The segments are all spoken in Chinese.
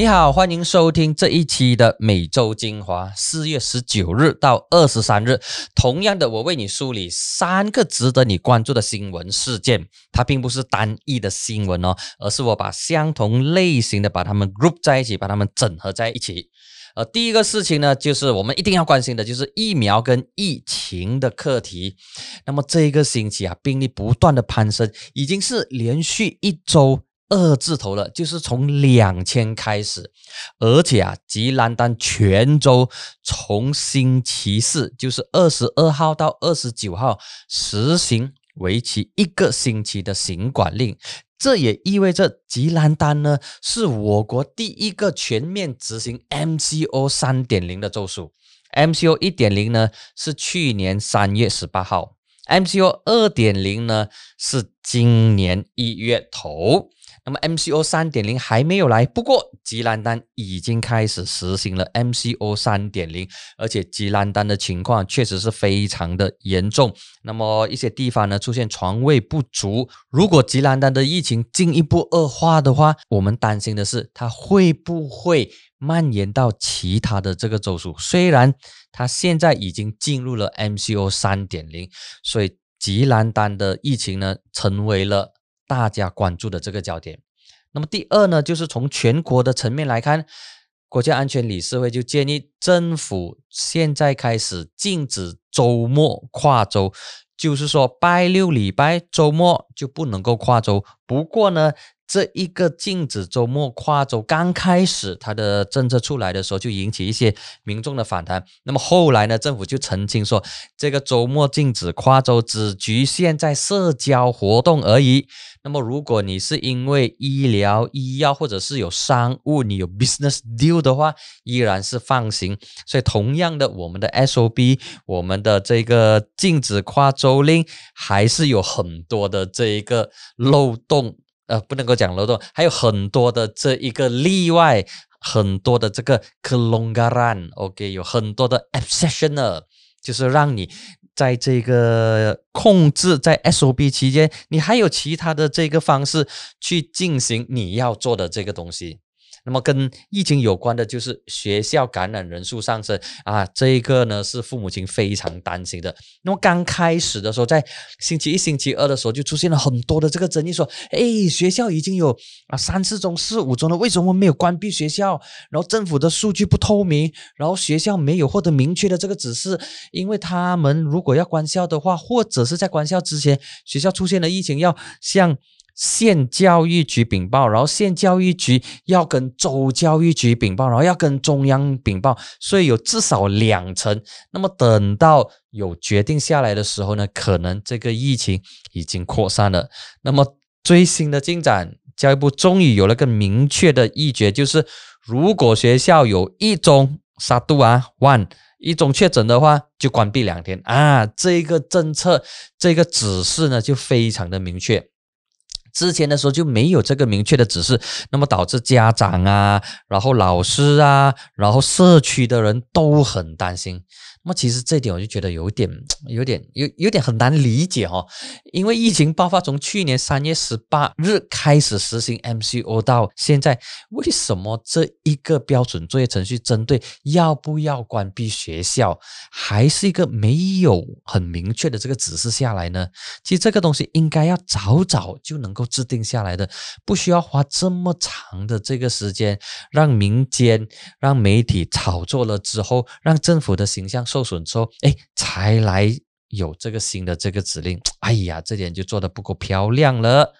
你好，欢迎收听这一期的每周精华。四月十九日到二十三日，同样的，我为你梳理三个值得你关注的新闻事件。它并不是单一的新闻哦，而是我把相同类型的把它们 group 在一起，把它们整合在一起。呃，第一个事情呢，就是我们一定要关心的，就是疫苗跟疫情的课题。那么这一个星期啊，病例不断的攀升，已经是连续一周。二字头了，就是从两千开始，而且啊，吉兰丹全州从星期四，就是二十二号到二十九号，实行为期一个星期的行管令。这也意味着吉兰丹呢，是我国第一个全面执行 MCO 三点零的州属。MCO 一点零呢，是去年三月十八号；MCO 二点零呢，是今年一月头。那么 MCO 三点零还没有来，不过吉兰丹已经开始实行了 MCO 三点零，而且吉兰丹的情况确实是非常的严重。那么一些地方呢出现床位不足，如果吉兰丹的疫情进一步恶化的话，我们担心的是它会不会蔓延到其他的这个州属。虽然它现在已经进入了 MCO 三点零，所以吉兰丹的疫情呢成为了。大家关注的这个焦点。那么第二呢，就是从全国的层面来看，国家安全理事会就建议政府现在开始禁止周末跨州，就是说拜六礼拜周末就不能够跨州。不过呢，这一个禁止周末跨州刚开始，它的政策出来的时候就引起一些民众的反弹。那么后来呢，政府就澄清说，这个周末禁止跨州只局限在社交活动而已。那么如果你是因为医疗、医药或者是有商务，你有 business deal 的话，依然是放行。所以同样的，我们的 SOB，我们的这个禁止跨州令，还是有很多的这一个漏洞。呃，不能够讲漏洞，还有很多的这一个例外，很多的这个 k e l o n g a r a n OK，有很多的 obsession 呢就是让你在这个控制在 SOP 期间，你还有其他的这个方式去进行你要做的这个东西。那么跟疫情有关的就是学校感染人数上升啊，这一个呢是父母亲非常担心的。那么刚开始的时候，在星期一、星期二的时候就出现了很多的这个争议，说，哎，学校已经有啊三四中、四五中了，为什么没有关闭学校？然后政府的数据不透明，然后学校没有获得明确的这个指示，因为他们如果要关校的话，或者是在关校之前学校出现了疫情，要向。县教育局禀报，然后县教育局要跟州教育局禀报，然后要跟中央禀报，所以有至少两层。那么等到有决定下来的时候呢，可能这个疫情已经扩散了。那么最新的进展，教育部终于有了个明确的意决，就是如果学校有一宗杀毒啊 one 一宗确诊的话，就关闭两天啊。这个政策，这个指示呢，就非常的明确。之前的时候就没有这个明确的指示，那么导致家长啊，然后老师啊，然后社区的人都很担心。那么其实这点我就觉得有点、有点、有有点很难理解哦，因为疫情爆发从去年三月十八日开始实行 MCO 到现在，为什么这一个标准作业程序针对要不要关闭学校，还是一个没有很明确的这个指示下来呢？其实这个东西应该要早早就能够制定下来的，不需要花这么长的这个时间，让民间、让媒体炒作了之后，让政府的形象。受损之后，哎，才来有这个新的这个指令。哎呀，这点就做的不够漂亮了。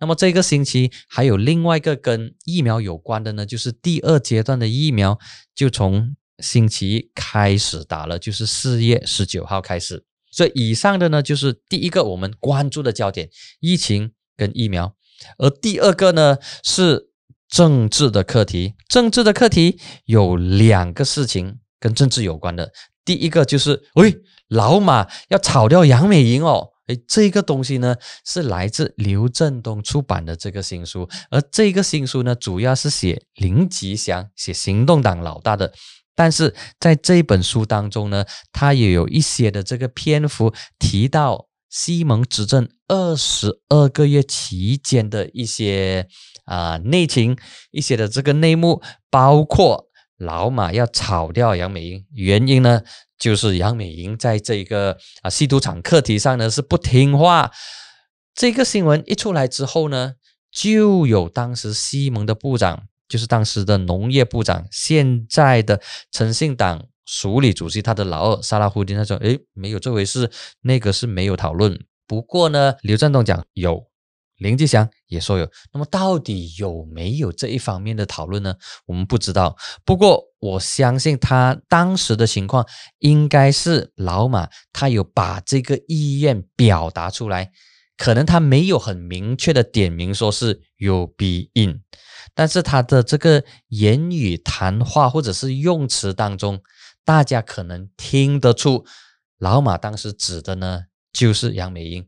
那么这个星期还有另外一个跟疫苗有关的呢，就是第二阶段的疫苗就从星期一开始打了，就是四月十九号开始。所以以上的呢，就是第一个我们关注的焦点：疫情跟疫苗。而第二个呢，是政治的课题。政治的课题有两个事情跟政治有关的。第一个就是，喂，老马要炒掉杨美莹哦，哎，这个东西呢是来自刘振东出版的这个新书，而这个新书呢主要是写林吉祥，写行动党老大的，但是在这本书当中呢，他也有一些的这个篇幅提到西蒙执政二十二个月期间的一些啊内情，一些的这个内幕，包括老马要炒掉杨美英，原因呢就是杨美英在这个啊吸毒场课题上呢是不听话。这个新闻一出来之后呢，就有当时西蒙的部长，就是当时的农业部长，现在的诚信党署理主席，他的老二萨拉胡丁，他说：“诶，没有这回事，那个是没有讨论。”不过呢，刘振东讲有，林志祥也说有。那么到底有没有这一方面的讨论呢？我们不知道。不过我相信他当时的情况应该是老马他有把这个意愿表达出来。可能他没有很明确的点名说是有 be in，但是他的这个言语谈话或者是用词当中，大家可能听得出，老马当时指的呢就是杨美英，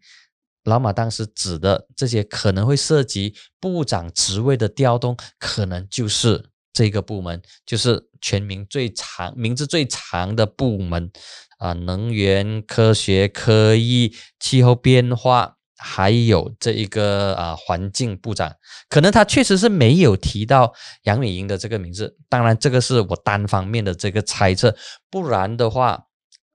老马当时指的这些可能会涉及部长职位的调动，可能就是这个部门，就是全名最长名字最长的部门啊，能源科学科艺气候变化。还有这一个啊，环境部长，可能他确实是没有提到杨美英的这个名字。当然，这个是我单方面的这个猜测，不然的话，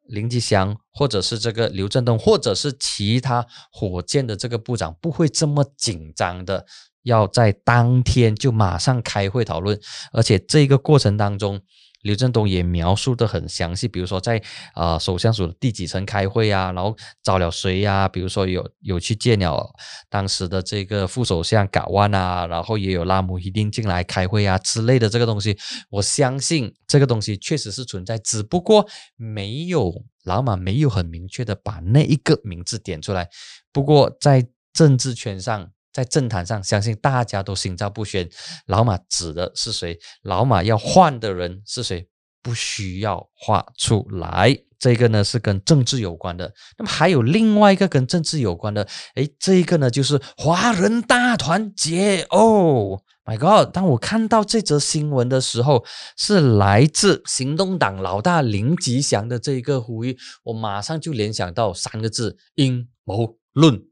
林吉祥或者是这个刘振东，或者是其他火箭的这个部长，不会这么紧张的要在当天就马上开会讨论，而且这个过程当中。刘振东也描述的很详细，比如说在啊首相署的第几层开会啊，然后找了谁呀？比如说有有去见了当时的这个副首相嘎万啊，然后也有拉姆一定进来开会啊之类的这个东西，我相信这个东西确实是存在，只不过没有老马没有很明确的把那一个名字点出来。不过在政治圈上。在政坛上，相信大家都心照不宣。老马指的是谁？老马要换的人是谁？不需要画出来。这个呢是跟政治有关的。那么还有另外一个跟政治有关的，哎，这一个呢就是华人大团结。哦，My God！当我看到这则新闻的时候，是来自行动党老大林吉祥的这一个呼吁，我马上就联想到三个字：阴谋论。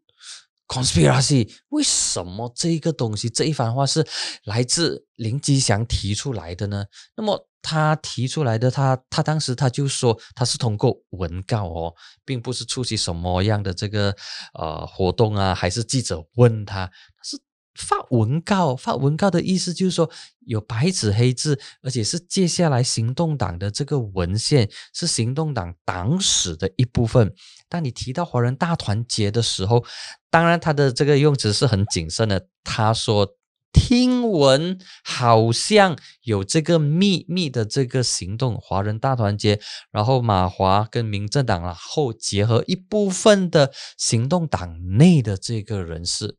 Conspiracy 为什么这个东西这一番话是来自林吉祥提出来的呢？那么他提出来的，他他当时他就说他是通过文告哦，并不是出席什么样的这个呃活动啊，还是记者问他是。发文告，发文告的意思就是说有白纸黑字，而且是接下来行动党的这个文献是行动党党史的一部分。当你提到华人大团结的时候，当然他的这个用词是很谨慎的。他说听闻好像有这个秘密的这个行动，华人大团结，然后马华跟民政党然后结合一部分的行动党内的这个人士。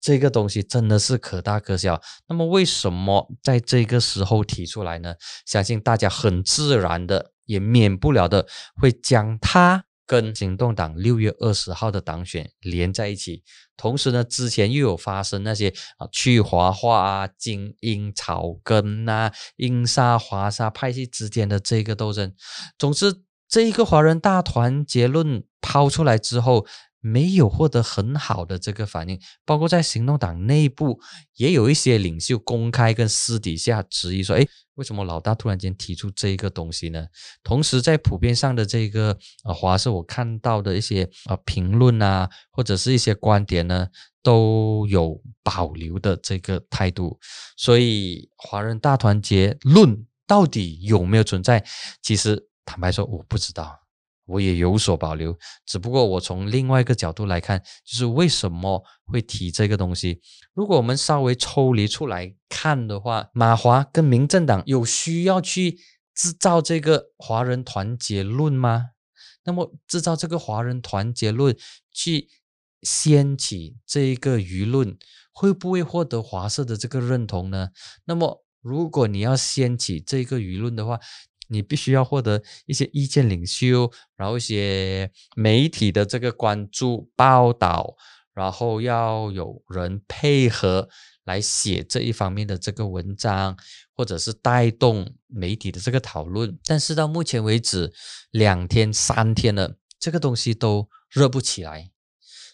这个东西真的是可大可小。那么为什么在这个时候提出来呢？相信大家很自然的，也免不了的会将它跟行动党六月二十号的党选连在一起。同时呢，之前又有发生那些啊去华化啊、精英草根呐、英沙华沙派系之间的这个斗争。总之，这一个华人大团结论抛出来之后。没有获得很好的这个反应，包括在行动党内部也有一些领袖公开跟私底下质疑说：“哎，为什么老大突然间提出这一个东西呢？”同时，在普遍上的这个啊华社，我看到的一些啊评论啊，或者是一些观点呢，都有保留的这个态度。所以，华人大团结论到底有没有存在？其实坦白说，我不知道。我也有所保留，只不过我从另外一个角度来看，就是为什么会提这个东西。如果我们稍微抽离出来看的话，马华跟民政党有需要去制造这个华人团结论吗？那么制造这个华人团结论，去掀起这一个舆论，会不会获得华社的这个认同呢？那么如果你要掀起这个舆论的话，你必须要获得一些意见领袖，然后一些媒体的这个关注报道，然后要有人配合来写这一方面的这个文章，或者是带动媒体的这个讨论。但是到目前为止，两天三天了，这个东西都热不起来。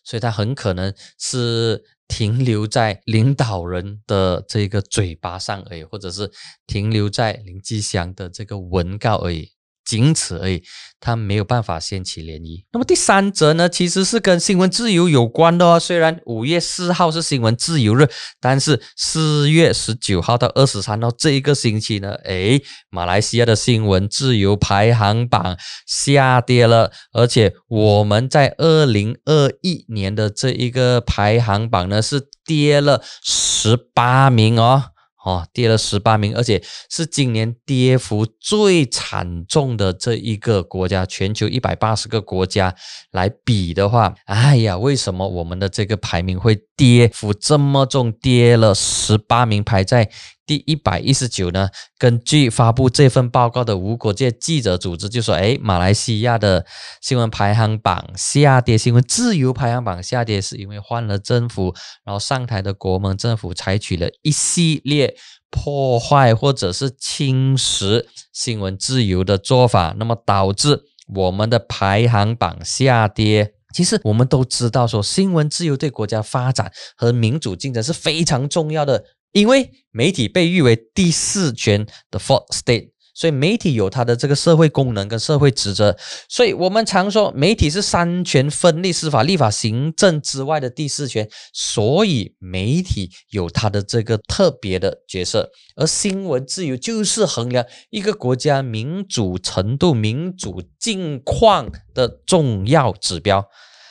所以它很可能是停留在领导人的这个嘴巴上而已，或者是停留在林吉祥的这个文告而已。仅此而已，它没有办法掀起涟漪。那么第三则呢，其实是跟新闻自由有关的哦。虽然五月四号是新闻自由日，但是四月十九号到二十三号这一个星期呢，诶，马来西亚的新闻自由排行榜下跌了，而且我们在二零二一年的这一个排行榜呢是跌了十八名哦。哦，跌了十八名，而且是今年跌幅最惨重的这一个国家。全球一百八十个国家来比的话，哎呀，为什么我们的这个排名会跌幅这么重？跌了十八名，排在。第一百一十九呢？根据发布这份报告的无国界记者组织就说：“哎，马来西亚的新闻排行榜下跌，新闻自由排行榜下跌，是因为换了政府，然后上台的国盟政府采取了一系列破坏或者是侵蚀新闻自由的做法，那么导致我们的排行榜下跌。其实我们都知道，说新闻自由对国家发展和民主竞争是非常重要的。”因为媒体被誉为第四权的 fourth state，所以媒体有它的这个社会功能跟社会职责。所以我们常说媒体是三权分立、司法、立法、行政之外的第四权，所以媒体有它的这个特别的角色。而新闻自由就是衡量一个国家民主程度、民主境况的重要指标。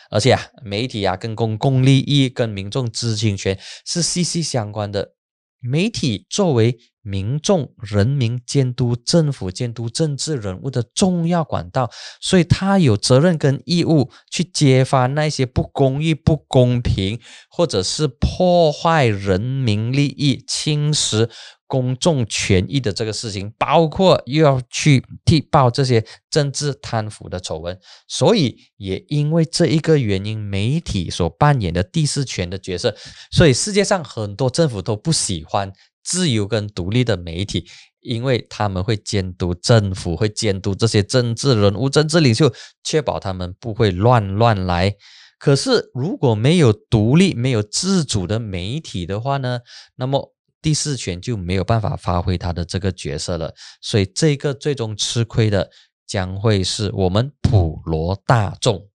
而且啊，媒体啊跟公共利益、跟民众知情权是息息相关的。媒体作为民众、人民监督政府、监督政治人物的重要管道，所以他有责任跟义务去揭发那些不公义、不公平，或者是破坏人民利益、侵蚀。公众权益的这个事情，包括又要去踢爆这些政治贪腐的丑闻，所以也因为这一个原因，媒体所扮演的第四权的角色，所以世界上很多政府都不喜欢自由跟独立的媒体，因为他们会监督政府，会监督这些政治人物、政治领袖，确保他们不会乱乱来。可是如果没有独立、没有自主的媒体的话呢？那么第四权就没有办法发挥他的这个角色了，所以这个最终吃亏的将会是我们普罗大众。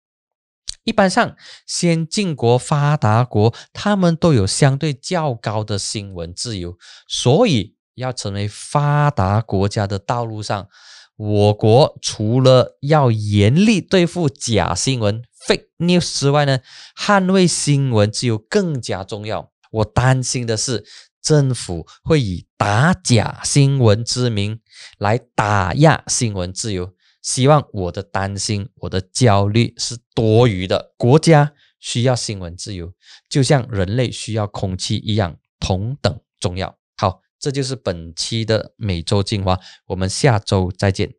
一般上，先进国、发达国，他们都有相对较高的新闻自由，所以要成为发达国家的道路上，我国除了要严厉对付假新闻 （fake news） 之外呢，捍卫新闻自由更加重要。我担心的是。政府会以打假新闻之名来打压新闻自由，希望我的担心、我的焦虑是多余的。国家需要新闻自由，就像人类需要空气一样，同等重要。好，这就是本期的每周精华，我们下周再见。